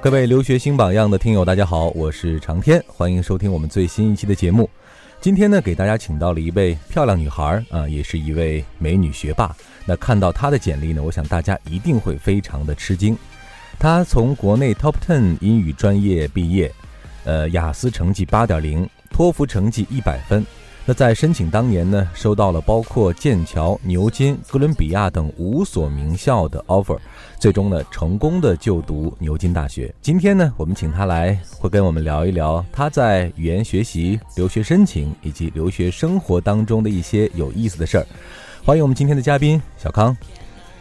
各位留学新榜样的听友，大家好，我是长天，欢迎收听我们最新一期的节目。今天呢，给大家请到了一位漂亮女孩啊，也是一位美女学霸。那看到她的简历呢，我想大家一定会非常的吃惊。她从国内 Top Ten 英语专业毕业，呃，雅思成绩八点零，托福成绩一百分。那在申请当年呢，收到了包括剑桥、牛津、哥伦比亚等五所名校的 offer，最终呢，成功的就读牛津大学。今天呢，我们请他来，会跟我们聊一聊他在语言学习、留学申请以及留学生活当中的一些有意思的事儿。欢迎我们今天的嘉宾小康。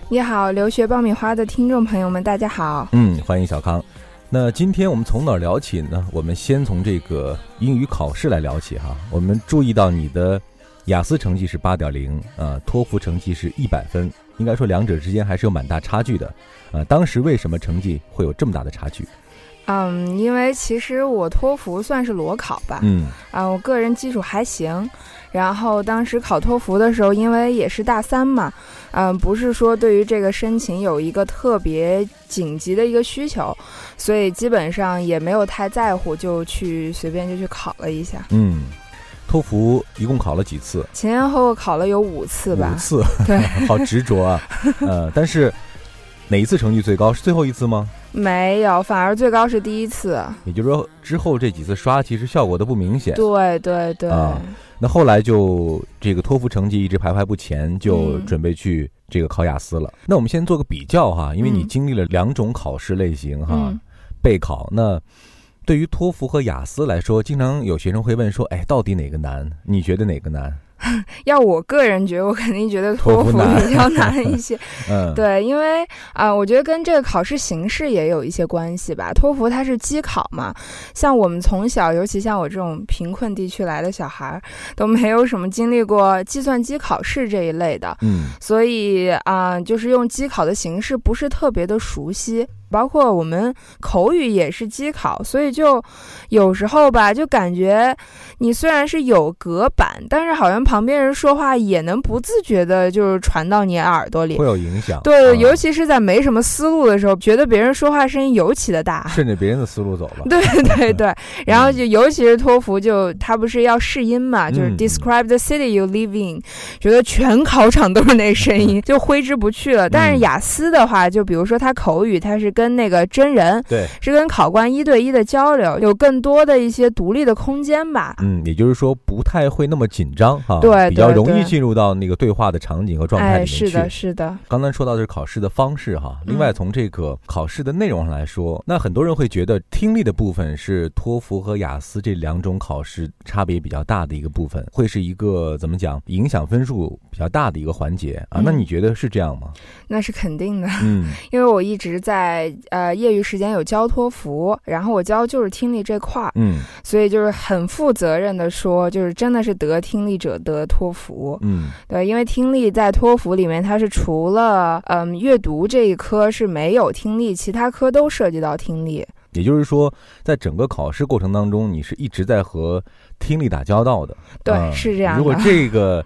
你好，留学爆米花的听众朋友们，大家好。嗯，欢迎小康。那今天我们从哪儿聊起呢？我们先从这个英语考试来聊起哈。我们注意到你的雅思成绩是八点零，呃，托福成绩是一百分，应该说两者之间还是有蛮大差距的。呃，当时为什么成绩会有这么大的差距？嗯，因为其实我托福算是裸考吧，嗯啊，我个人基础还行。然后当时考托福的时候，因为也是大三嘛，嗯，不是说对于这个申请有一个特别紧急的一个需求，所以基本上也没有太在乎，就去随便就去考了一下。嗯，托福一共考了几次？前前后后考了有五次吧五。次，对，好执着啊。呃，但是哪一次成绩最高？是最后一次吗？没有，反而最高是第一次。也就是说，之后这几次刷其实效果都不明显。对对对。啊那后来就这个托福成绩一直徘徊不前，就嗯准备去这个考雅思了。那我们先做个比较哈，因为你嗯经历了两种考试类型哈，嗯备考。那对于托福和雅思来说，经常有学生会问说，哎，到底哪个难？你觉得哪个难？要我个人觉得，我肯定觉得托福比较难一些。嗯，，对，因为啊、我觉得跟这个考试形式也有一些关系吧。托福它是机考嘛，像我们从小，尤其像我这种贫困地区来的小孩儿，都没有什么经历过计算机考试这一类的，嗯所以啊、就是用机考的形式不是特别的熟悉。包括我们口语也是机考，所以就有时候吧，就感觉你虽然是有隔板，但是好像旁边人说话也能不自觉的，就是传到你耳朵里会。有影响。对，啊尤其是在没什么思路的时候，觉得别人说话声音尤其的大。顺着别人的思路走了。对对对，然后就尤其是托福就，他不是要试音嘛，就是嗯 describe the city you live in，觉得全考场都是那声音，就挥之不去了。但是嗯雅思的话，就比如说他口语，他是跟那个真人，对，是跟考官一对一的交流，有更多的一些独立的空间吧。嗯，也就是说不太会那么紧张哈，对比较容易进入到那个对话的场景和状态里哎，面去。是的，是的，刚才说到的是考试的方式哈，另外嗯从这个考试的内容上来说，那很多人会觉得听力的部分是托福和雅思这两种考试差别比较大的一个部分，会是一个怎么讲影响分数比较大的一个环节啊？嗯那你觉得是这样吗？那是肯定的。嗯 因为我一直在呃业余时间有教托福，然后我教就是听力这块儿，嗯所以就是很负责任的说，就是真的是得听力者得托福。嗯对，因为听力在托福里面，它是除了嗯阅读这一科是没有听力，其他科都涉及到听力。也就是说，在整个考试过程当中，你是一直在和听力打交道的。对，嗯是这样的。如果这个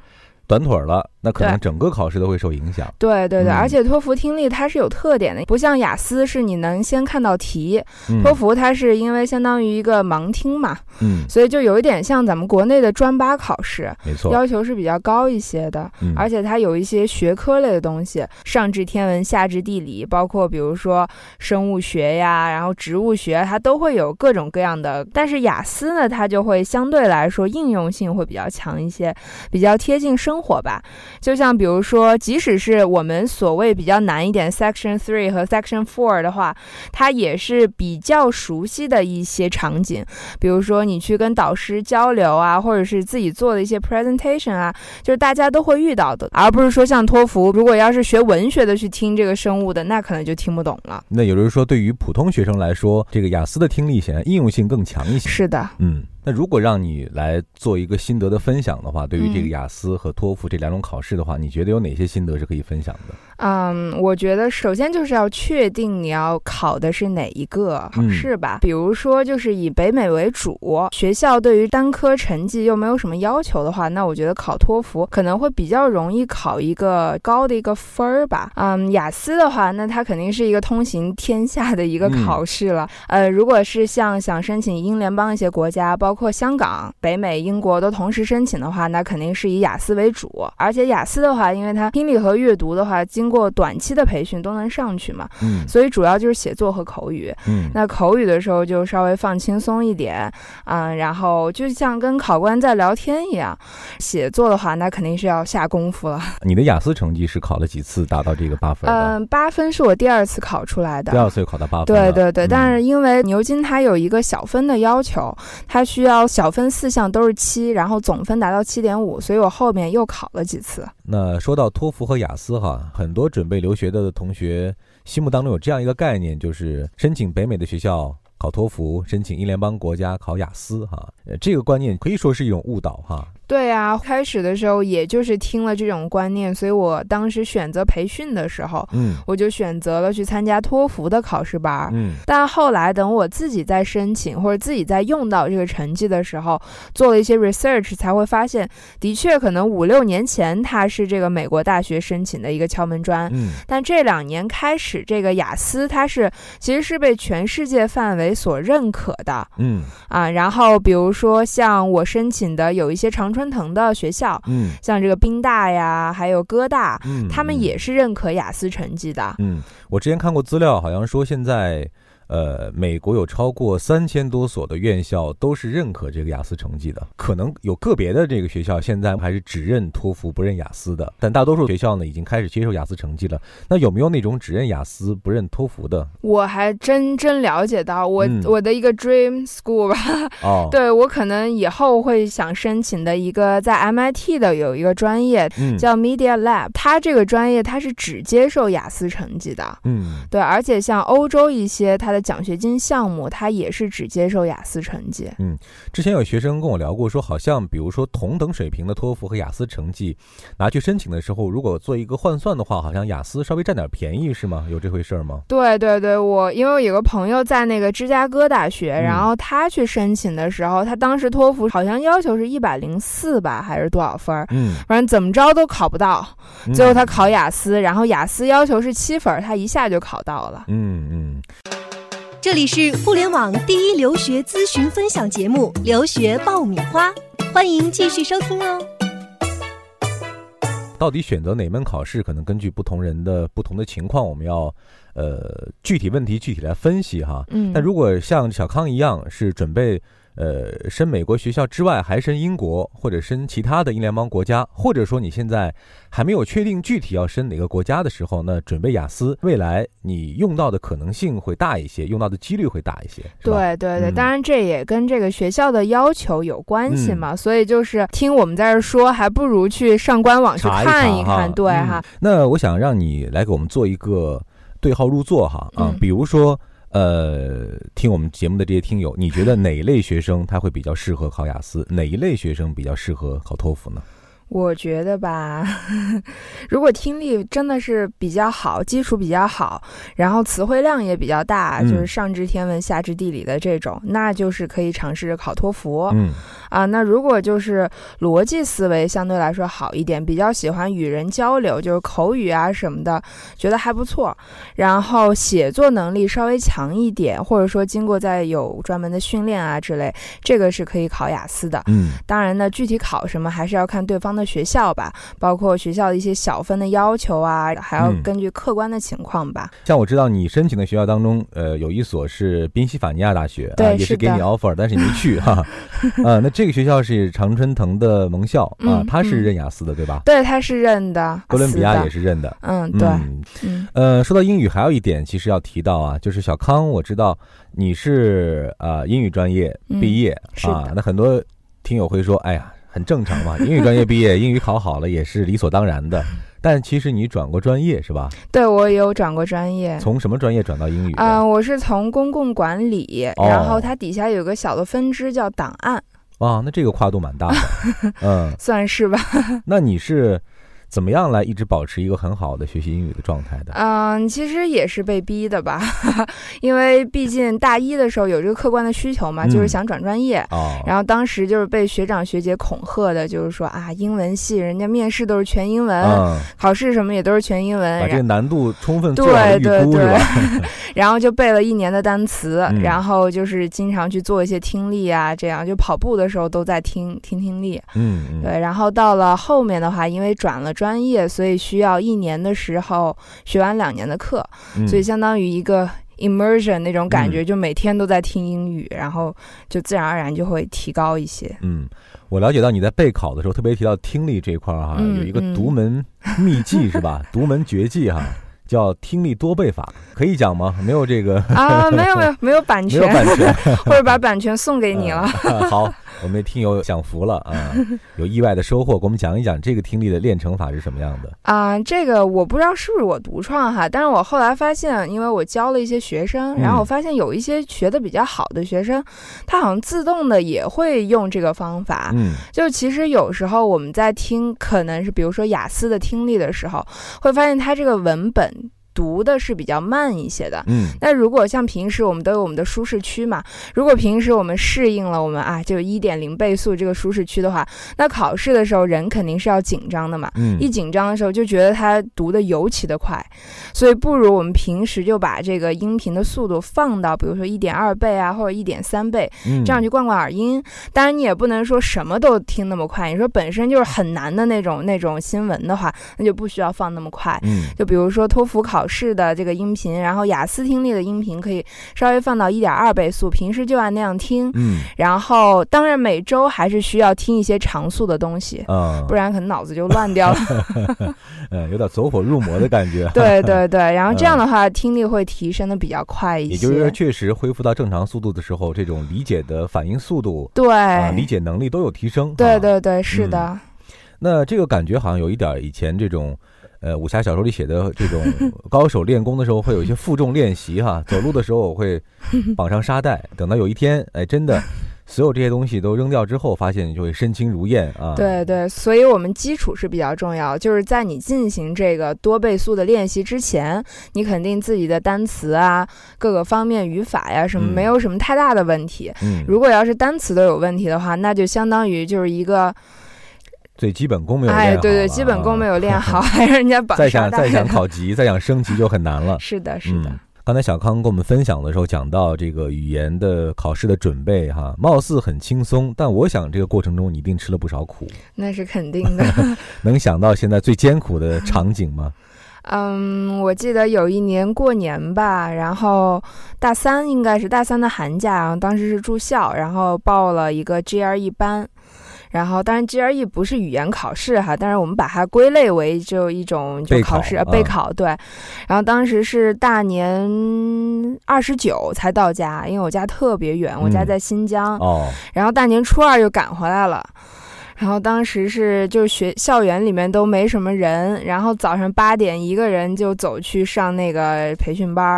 短腿了，那可能整个考试都会受影响。对对对，嗯而且托福听力它是有特点的，不像雅思是你能先看到题，嗯托福它是因为相当于一个盲听嘛，嗯，所以就有一点像咱们国内的专八考试，没错。要求是比较高一些的。嗯而且它有一些学科类的东西，上至天文，下至地理，包括比如说生物学呀，然后植物学，它都会有各种各样的。但是雅思呢，它就会相对来说应用性会比较强一些，比较贴近生活吧。就像比如说，即使是我们所谓比较难一点 Section Three 和 Section Four 的话，它也是比较熟悉的一些场景，比如说你去跟导师交流啊，或者是自己做的一些 presentation 啊，就是大家都会遇到的，而不是说像托福，如果要是学文学的去听这个生物的，那可能就听不懂了。那也就是说，对于普通学生来说，这个雅思的听力显然应用性更强一些。是的，嗯，那如果让你来做一个心得的分享的话，对于这个嗯雅思和托福这两种考试的话，你觉得有哪些心得是可以分享的？嗯，我觉得首先就是要确定你要考的是哪一个考试吧。比如说，就是以北美为主，学校对于单科成绩又没有什么要求的话，那我觉得考托福可能会比较容易考一个高的一个分儿吧。嗯，雅思的话，那它肯定是一个通行天下的一个考试了。呃，如果是像想申请英联邦一些国家，包括香港、北美、英国都同时申请的话，那肯定是以雅思为主。而且雅思的话，因为它听力和阅读的话，经过短期的培训都能上去嘛，嗯所以主要就是写作和口语。嗯那口语的时候就稍微放轻松一点，嗯，然后就像跟考官在聊天一样。写作的话，那肯定是要下功夫了。你的雅思成绩是考了几次达到这个八分？嗯，八分是我第二次考出来的。第二次又考到八分。对对对，嗯但是因为牛津它有一个小分的要求，它需要小分四项都是七，然后总分达到七点五，所以我后面又考了几次。那说到托福和雅思哈，很多我准备留学的同学心目当中有这样一个概念，就是申请北美的学校考托福，申请英联邦国家考雅思哈。呃，这个观念可以说是一种误导哈。对啊，开始的时候也就是听了这种观念，所以我当时选择培训的时候，嗯我就选择了去参加托福的考试班。嗯但后来等我自己在申请或者自己在用到这个成绩的时候，做了一些 research，才会发现，的确可能五六年前它是这个美国大学申请的一个敲门砖。嗯但这两年开始，这个雅思它是其实是被全世界范围所认可的嗯啊。然后比如说像我申请的有一些长春藤的学校，嗯像这个宾大呀，还有哥大，嗯，他们也是认可雅思成绩的。嗯，我之前看过资料，好像说现在。呃，美国有超过三千多所的院校都是认可这个雅思成绩的，可能有个别的这个学校现在还是只认托福不认雅思的，但大多数学校呢已经开始接受雅思成绩了。那有没有那种只认雅思不认托福的？我还真真了解到我、嗯我的一个 dream school 吧，哦，，对我可能以后会想申请的一个在 MIT 的有一个专业嗯，叫 Media Lab，它这个专业它是只接受雅思成绩的。嗯对，而且像欧洲一些它的奖学金项目，它也是只接受雅思成绩。嗯之前有学生跟我聊过，说好像比如说同等水平的托福和雅思成绩拿去申请的时候，如果做一个换算的话，好像雅思稍微占点便宜，是吗？有这回事儿吗？对对对，我因为我有个朋友在那个芝加哥大学，嗯然后他去申请的时候，他当时托福好像要求是一百零四吧，还是多少分儿？嗯，反正怎么着都考不到，嗯最后他考雅思，然后雅思要求是七分，他一下就考到了。嗯嗯，这里是互联网第一留学咨询分享节目《留学爆米花》，欢迎继续收听哦。到底选择哪门考试，可能根据不同人的不同的情况，我们要呃具体问题具体来分析哈。嗯，但如果像小康一样是准备呃申美国学校之外，还申英国或者申其他的英联邦国家，或者说你现在还没有确定具体要申哪个国家的时候，那准备雅思，未来你用到的可能性会大一些，用到的几率会大一些，对对对，嗯当然这也跟这个学校的要求有关系嘛，所以就是听我们在这儿说，还不如去上官网去看一看对嗯哈。那我想让你来给我们做一个对号入座哈啊，嗯比如说。呃，听我们节目的这些听友，你觉得哪一类学生他会比较适合考雅思？哪一类学生比较适合考托福呢？我觉得吧，如果听力真的是比较好，基础比较好，然后词汇量也比较大，嗯就是上知天文下知地理的这种，那就是可以尝试着考托福。嗯啊，那如果就是逻辑思维相对来说好一点，比较喜欢与人交流，就是口语啊什么的，觉得还不错。然后写作能力稍微强一点，或者说经过在有专门的训练啊之类，这个是可以考雅思的。嗯当然呢，具体考什么还是要看对方的学校吧，包括学校的一些小分的要求啊，还要嗯根据客观的情况吧。像我知道你申请的学校当中，呃，有一所是宾夕法尼亚大学，对啊，也是给你 offer，但是你没去哈。啊，那这个学校是常春藤的盟校啊嗯，它是嗯认雅思的对吧？对，他是认的，哥伦比亚也是认的。嗯，对，呃，说到英语，还有一点其实要提到啊，就是小康，我知道你是呃英语专业毕业、嗯，啊那很多听友会说，哎呀，很正常嘛，英语专业毕业，英语考好了也是理所当然的。但其实你转过专业是吧？对我有转过专业。从什么专业转到英语的？啊、我是从公共管理，哦然后它底下有个小的分支叫档案，哇，那这个跨度蛮大的。嗯，算是吧。那你是怎么样来一直保持一个很好的学习英语的状态的？嗯，其实也是被逼的吧，因为毕竟大一的时候有这个客观的需求嘛，嗯就是想转专业。哦，然后当时就是被学长学姐恐吓的，就是说啊，英文系人家面试都是全英文，嗯，考试什么也都是全英文，把这个难度充分对对估是吧？然后就背了一年的单词，嗯然后就是经常去做一些听力啊，这样就跑步的时候都在听听听力。嗯嗯，对，然后到了后面的话，因为转了专业，所以需要一年的时候学完两年的课，嗯所以相当于一个 immersion 那种感觉，就每天都在听英语，然后就自然而然就会提高一些。嗯，我了解到你在备考的时候特别提到听力这一块儿哈，嗯有一个嗯独门秘技是吧？独门绝技哈，叫听力多倍法，可以讲吗？没有这个啊，没有没有没有版没有权，版 权或者把版权送给你了。嗯 好，我们的听友享福了啊，有意外的收获，给我们讲一讲这个听力的练成法是什么样的？啊、这个我不知道是不是我独创哈，但是我后来发现，因为我教了一些学生，然后我发现有一些学的比较好的学生，他好像自动的也会用这个方法。嗯就其实有时候我们在听，可能是比如说雅思的听力的时候，会发现它这个文本读的是比较慢一些的。嗯那如果像平时我们都有我们的舒适区嘛，如果平时我们适应了我们啊就一点零倍速这个舒适区的话，那考试的时候人肯定是要紧张的嘛。嗯一紧张的时候就觉得他读的尤其的快，所以不如我们平时就把这个音频的速度放到比如说一点二倍啊或者一点三倍，嗯这样去灌灌耳音。当然你也不能说什么都听那么快，你说本身就是很难的那种那种新闻的话，那就不需要放那么快。嗯就比如说托福考试的这个音频，然后雅思听力的音频可以稍微放到一点二倍速，平时就按那样听。嗯然后当然每周还是需要听一些常速的东西，啊，不然可能脑子就乱掉了。嗯，有点走火入魔的感觉。对对对，然后这样的话听力会提升的比较快一些。也就是说，确实恢复到正常速度的时候，这种理解的反应速度对、啊，理解能力都有提升。啊对对对，是的。那这个感觉好像有一点儿以前这种，呃，武侠小说里写的这种高手练功的时候会有一些负重练习哈，走路的时候我会绑上沙袋，等到有一天，哎，真的所有这些东西都扔掉之后，发现你就会身轻如燕啊。对对，所以我们基础是比较重要，就是在你进行这个多倍速的练习之前，你肯定自己的单词啊，各个方面语法呀什么嗯没有什么太大的问题。嗯，如果要是单词都有问题的话，那就相当于就是一个，最基本功没有练哎，好对对，基本功没啊有练好，还让人家绑再想再想考级，再想升级就很难了。是的，是的。嗯刚才小康跟我们分享的时候讲到这个语言的考试的准备哈，貌似很轻松，但我想这个过程中你一定吃了不少苦。那是肯定的。能想到现在最艰苦的场景吗？嗯，我记得有一年过年吧，然后大三应该是大三的寒假，然后当时是住校，然后报了一个 GRE 班。然后，当然 GRE 不是语言考试哈，但是我们把它归类为就一种就备考考试呃啊备考对。然后当时是大年二十九才到家，因为我家特别远，我家嗯在新疆。哦，然后大年初二又赶回来了。然后当时是就是学校园里面都没什么人，然后早上八点一个人就走去上那个培训班儿，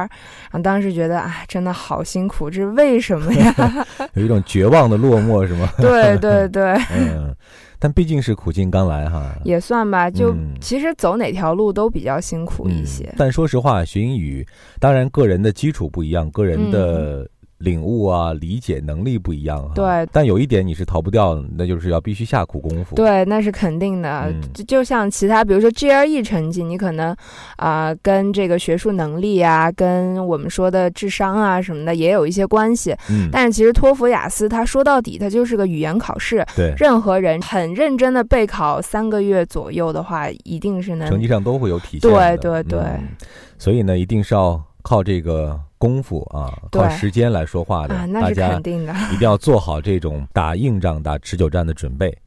然后当时觉得啊，真的好辛苦，这是为什么呀？有一种绝望的落寞是吗？对 对对，嗯，但毕竟是苦尽甘来哈。也算吧。就、嗯其实走哪条路都比较辛苦一嗯些。但说实话，学英语当然个人的基础不一样，个人的领悟啊、理解能力不一样啊。对但有一点你是逃不掉的，那就是要必须下苦功夫。，对，那是肯定的。嗯就就像其他，比如说 GRE 成绩，你可能啊、跟这个学术能力啊，跟我们说的智商啊什么的也有一些关系。嗯，但是其实托福、雅思，它说到底，它就是个语言考试。对，任何人很认真的备考三个月左右的话，一定是能成绩上都会有体现的。对对对嗯所以呢，一定是要靠这个功夫啊，对靠时间来说话的。啊，那是大家肯定的。一定要做好这种打硬仗、打持久战的准备。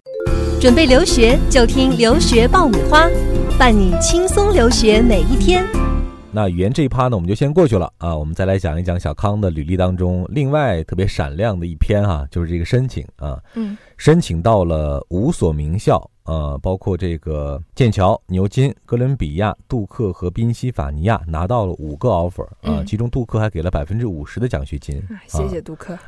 准备留学就听留学爆米花，伴你轻松留学每一天。那语言这一趴呢，我们就先过去了啊。我们再来讲一讲小康的履历当中另外特别闪亮的一篇哈、就是这个申请啊，嗯申请到了五所名校，呃，包括这个剑桥、牛津、哥伦比亚、杜克和宾夕法尼亚，拿到了五个 offer 啊，嗯其中杜克还给了百分之五十的奖学金。啊谢谢杜克。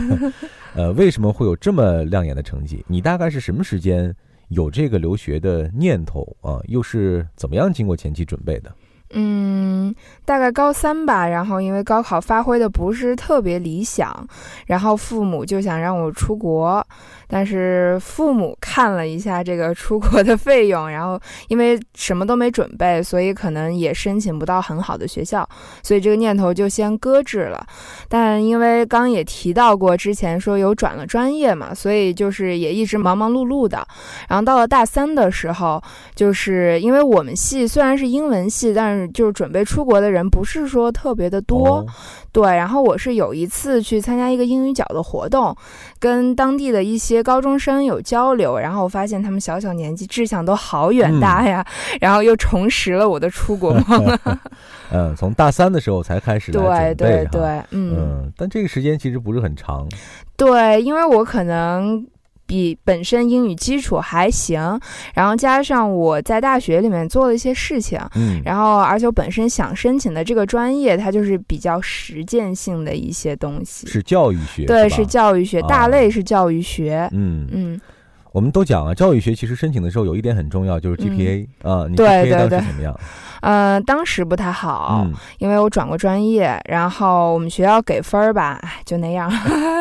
呃，为什么会有这么亮眼的成绩？你大概是什么时间有这个留学的念头啊，又是怎么样经过前期准备的？嗯，大概高三吧，然后因为高考发挥的不是特别理想，然后父母就想让我出国，但是父母看了一下这个出国的费用，然后因为什么都没准备，所以可能也申请不到很好的学校，所以这个念头就先搁置了。但因为刚也提到过，之前说有转了专业嘛，所以就是也一直忙忙碌碌的。然后到了大三的时候，就是因为我们系虽然是英文系，但是就是准备出国的人不是说特别的多，哦对。然后我是有一次去参加一个英语角的活动，跟当地的一些高中生有交流，然后我发现他们小小年纪志向都好远大呀，然后又重拾了我的出国梦。嗯，从大三的时候才开始对对对，嗯嗯，但这个时间其实不是很长，对，因为我可能。比本身英语基础还行，然后加上我在大学里面做了一些事情，嗯，然后而且我本身想申请的这个专业，它就是比较实践性的一些东西。是教育学，对，是是教育学，啊大类是教育学。嗯，嗯，我们都讲啊，教育学其实申请的时候有一点很重要，就是 GPA 啊，你对 GPA 当时怎么样？呃，当时不太好，嗯，因为我转过专业，然后我们学校给分儿吧，哎，就那样。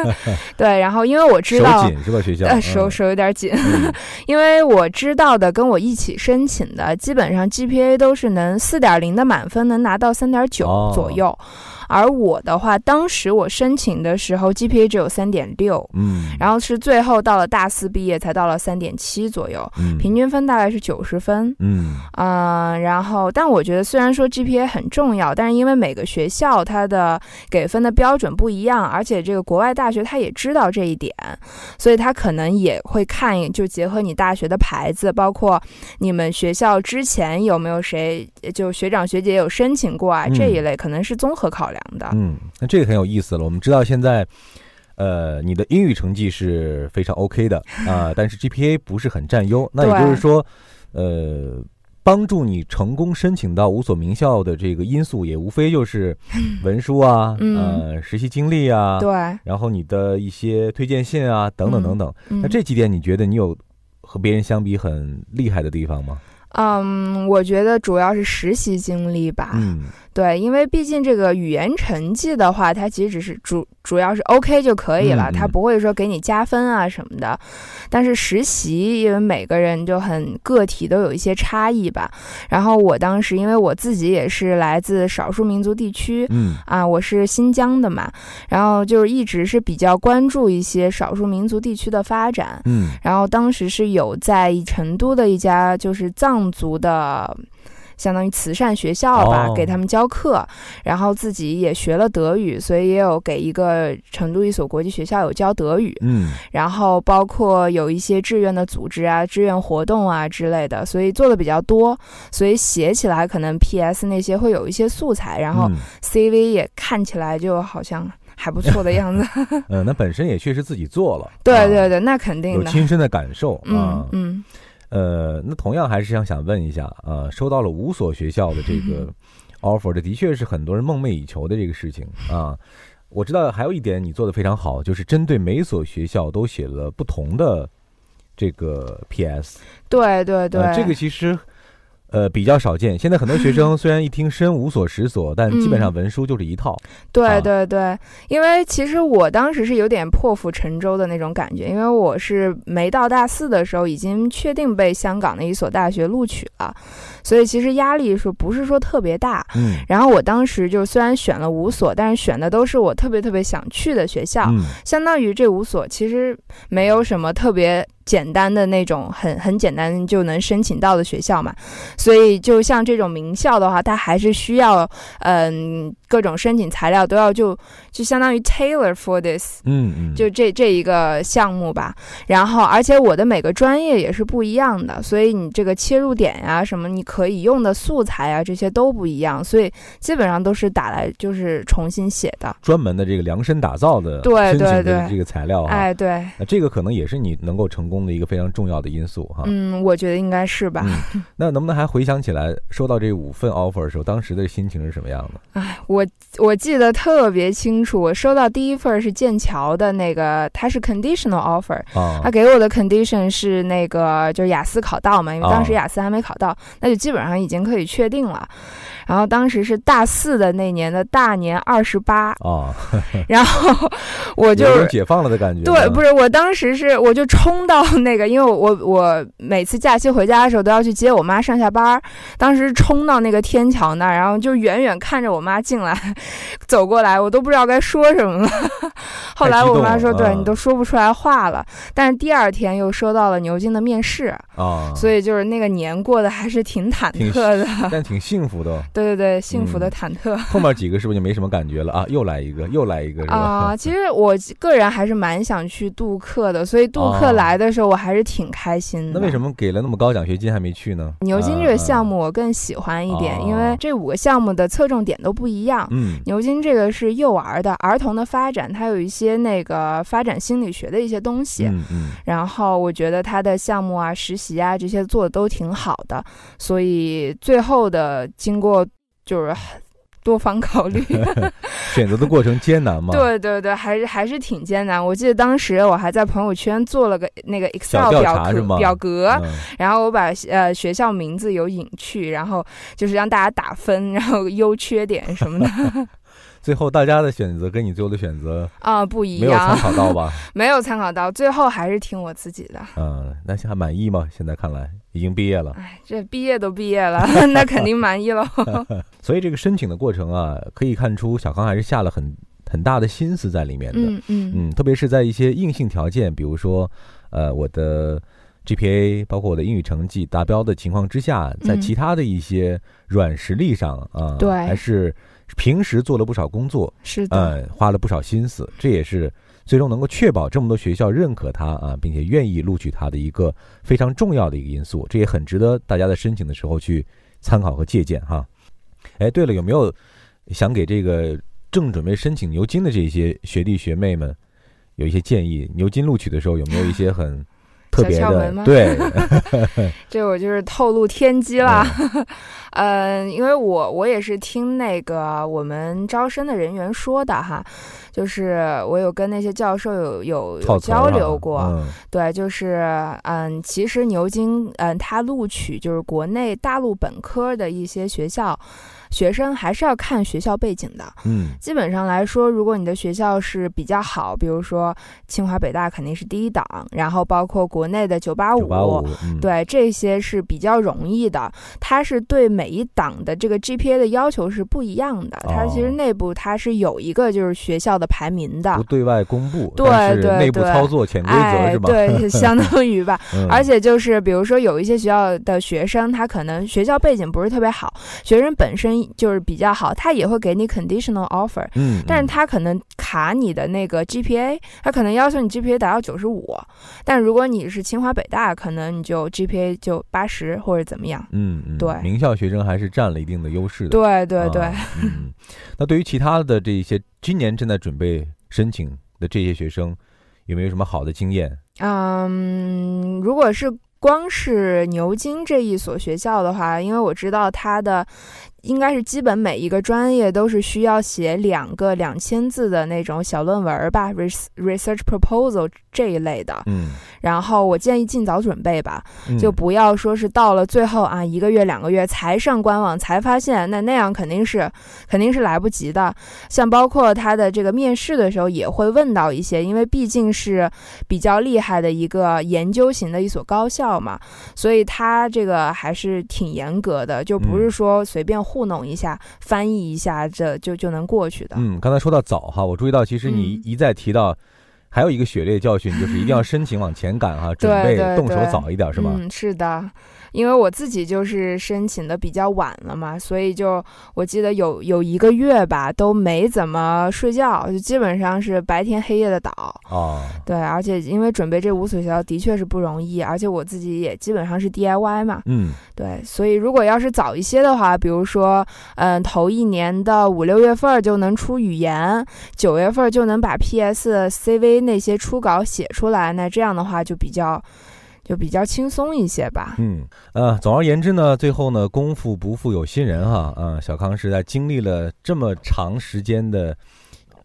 对，然后因为我知道手道。紧是吧？学校呃，手嗯手有点紧，嗯 因为我知道的跟我一起申请的，基本上 GPA 都是能四点零的满分能拿到三点九哦左右，而我的话，当时我申请的时候 GPA 只有三点六，嗯，然后是最后到了大四毕业才到了三点七左右，嗯。平均分大概是九十分。嗯。嗯、然后，但我觉得虽然说 GPA 很重要，但是因为每个学校它的给分的标准不一样，而且这个国外大学它也知道这一点，所以他可能也会看，就结合你大学的牌子，包括你们学校之前有没有谁就学长学姐有申请过啊、嗯。这一类，可能是综合考量的。嗯，那这个很有意思了。我们知道现在，呃，你的英语成绩是非常 OK 的 啊、但是 GPA 不是很占优。那也就是说，呃，帮助你成功申请到五所名校的这个因素，也无非就是 文书啊，嗯呃，实习经历啊，对，然后你的一些推荐信啊，等等等等。嗯那这几点，你觉得你有和别人相比很厉害的地方吗？嗯，我觉得主要是实习经历吧。嗯对，因为毕竟这个语言成绩的话，它其实只是主主要是 OK 就可以了，它不会说给你加分啊什么的。但是实习，因为每个人就很个体，都有一些差异吧。然后我当时，因为我自己也是来自少数民族地区。嗯啊，我是新疆的嘛，然后就是一直是比较关注一些少数民族地区的发展，嗯然后当时是有在成都的一家就是藏族的。相当于慈善学校吧，哦。给他们教课，然后自己也学了德语，所以也有给一个成都一所国际学校有教德语，嗯。然后包括有一些志愿的组织啊、志愿活动啊之类的，所以做的比较多，所以写起来可能 PS 那些会有一些素材，然后嗯。CV 也看起来就好像还不错的样子。嗯，那本身也确实自己做了，对啊。对对，那肯定的。有亲身的感受啊。嗯。嗯呃，那同样还是想想问一下，啊，收到了五所学校的这个 offer，这的确是很多人梦寐以求的这个事情啊。我知道还有一点你做的非常好，就是针对每所学校都写了不同的这个 PS，对对对，呃，这个其实。呃，比较少见。现在很多学生虽然一听申五所十所，但基本上文书就是一套。对啊对对，因为其实我当时是有点破釜沉舟的那种感觉，因为我是没到大四的时候已经确定被香港的一所大学录取了，所以其实压力是不是说特别大？嗯然后我当时就虽然选了五所，但是选的都是我特别特别想去的学校，嗯相当于这五所其实没有什么特别简单的那种很很简单就能申请到的学校嘛，所以就像这种名校的话，它还是需要嗯各种申请材料都要就就相当于 tailor for this。嗯嗯，就这这一个项目吧，然后而且我的每个专业也是不一样的，所以你这个切入点呀、什么你可以用的素材啊，这些都不一样，所以基本上都是打来就是重新写的。专门的这个量身打造的对对对这个材料啊。哎，对，那这个可能也是你能够成功功的一个非常重要的因素哈。嗯，我觉得应该是吧。嗯，那能不能还回想起来，收到这五份 offer 的时候，当时的心情是什么样的？哎，我我记得特别清楚，我收到第一份是剑桥的那个，它是 conditional offer，啊他，给我的 condition 是那个就是雅思考到嘛，因为当时雅思还没考到，那就基本上已经可以确定了。然后当时是大四的那年的大年二十八，啊，然后我就解放了的感觉。对，不是我当时是我就冲到那个，因为我我我每次假期回家的时候都要去接我妈上下班儿，当时冲到那个天桥那儿，然后就远远看着我妈进来，走过来，我都不知道该说什么了。后来我妈说：“太激动了嗯对你都说不出来话了。”但是第二天又收到了牛津的面试，啊，所以就是那个年过得还是挺忐忑的。但挺幸福的。对对对，幸福的嗯忐忑。后面几个是不是就没什么感觉了啊？又来一个，又来一个，是吧？啊、其实我个人还是蛮想去杜克的，所以杜克哦来的时候我还是挺开心的。那为什么给了那么高奖学金还没去呢？牛津这个项目，我更喜欢一点，哦因为这五个项目的侧重点都不一样。嗯牛津这个是幼儿的儿童的发展，它有一些那个发展心理学的一些东西。嗯嗯，然后我觉得它的项目啊、实习啊这些做的都挺好的，所以最后的经过就是多方考虑，选择的过程艰难吗。，对对对，还是还是挺艰难。我记得当时我还在朋友圈做了个那个 Excel 表格表格，嗯然后我把呃学校名字有隐去，然后就是让大家打分，然后优缺点什么的 最后大家的选择跟你最后的选择啊、不一样没有参样，考到吧？没有参考到，最后还是听我自己的。嗯，那还满意吗？现在看来已经毕业了，哎，这毕业都毕业了，那肯定满意喽。所以这个申请的过程啊，可以看出小康还是下了很很大的心思在里面的。嗯嗯。嗯，特别是在一些硬性条件，比如说，呃，我的 GPA，包括我的英语成绩达标的情况之下，在嗯。其他的一些软实力上啊，对。还是平时做了不少工作，是的，呃，花了不少心思，这也是最终能够确保这么多学校认可他啊，并且愿意录取他的一个非常重要的一个因素，这也很值得大家在申请的时候去参考和借鉴哈。哎，对了，有没有想给这个正准备申请牛津的这些学弟学妹们有一些建议？牛津录取的时候有没有一些很特别的小窍门吗？对，这我就是透露天机了。嗯，因为我我也是听那个我们招生的人员说的哈，就是我有跟那些教授有有有交流过，嗯对，就是嗯，其实牛津嗯，它录取就是国内大陆本科的一些学校学生，还是要看学校背景的。嗯基本上来说，如果你的学校是比较好，比如说清华、北大肯定是第一档，然后包括国内的九八五，对这些是比较容易的。它是对每一档的这个 GPA 的要求是不一样的，它其实哦内部它是有一个就是学校的排名的不。对外公布，对对内部操作潜规则哎是，吧？对，相当 于吧。嗯而且就是，比如说有一些学校的学生，他可能学校背景不是特别好，学生本身就是比较好，他也会给你 conditional offer，嗯，但是嗯他可能卡你的那个 GPA，他可能要求你 GPA 达到九十五，但如果你是清华北大，可能你就 GPA 就八十或者怎么样。嗯嗯，对名校学生还是占了一定的优势的。对对对，啊嗯，那对于其他的这些今年正在准被申请的这些学生，有没有什么好的经验？嗯，如果是光是牛津这一所学校的话，因为我知道它的应该是基本每一个专业都是需要写两个两千字的那种小论文吧，res research proposal 这一类的。嗯，然后我建议尽早准备吧，嗯就不要说是到了最后啊一个月两个月才上官网才发现，那那样肯定是肯定是来不及的。像包括他的这个面试的时候也会问到一些，因为毕竟是比较厉害的一个研究型的一所高校嘛，所以他这个还是挺严格的，就不是嗯说随便糊弄一下、翻译一下这就就能过去的。嗯，刚才说到早哈，我注意到其实你嗯一再提到。还有一个血泪教训，就是一定要申请往前赶哈，准备动手早一点，是吗？嗯，是的，因为我自己就是申请的比较晚了嘛，所以就我记得有有一个月吧都没怎么睡觉，就基本上是白天黑夜的倒。啊，对，而且因为准备这五所学校的确是不容易，而且我自己也基本上是 DIY 嘛，嗯对，所以如果要是早一些的话，比如说，嗯，头一年的五六月份儿就能出语言，九月份儿就能把 PS、CV 那些初稿写出来，那这样的话就比较就比较轻松一些吧。嗯呃，总而言之呢，最后呢，功夫不负有心人哈，啊、小康是在经历了这么长时间的。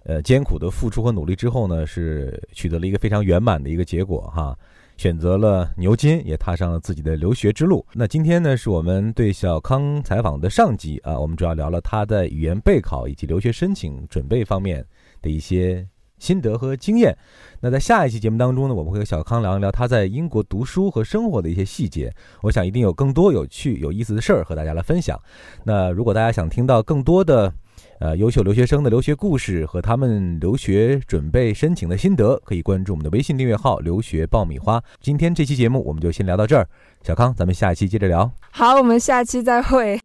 呃，艰苦的付出和努力之后呢，是取得了一个非常圆满的一个结果哈。选择了牛津，也踏上了自己的留学之路。那今天呢，是我们对小康采访的上集啊，我们主要聊了他在语言备考以及留学申请准备方面的一些心得和经验。那在下一期节目当中呢，我们会和小康聊一聊他在英国读书和生活的一些细节。我想一定有更多有趣、有意思的事儿和大家来分享。那如果大家想听到更多的呃优秀留学生的留学故事和他们留学准备申请的心得，可以关注我们的微信订阅号“留学爆米花”。今天这期节目我们就先聊到这儿，小康，咱们下一期接着聊。好，我们下期再会。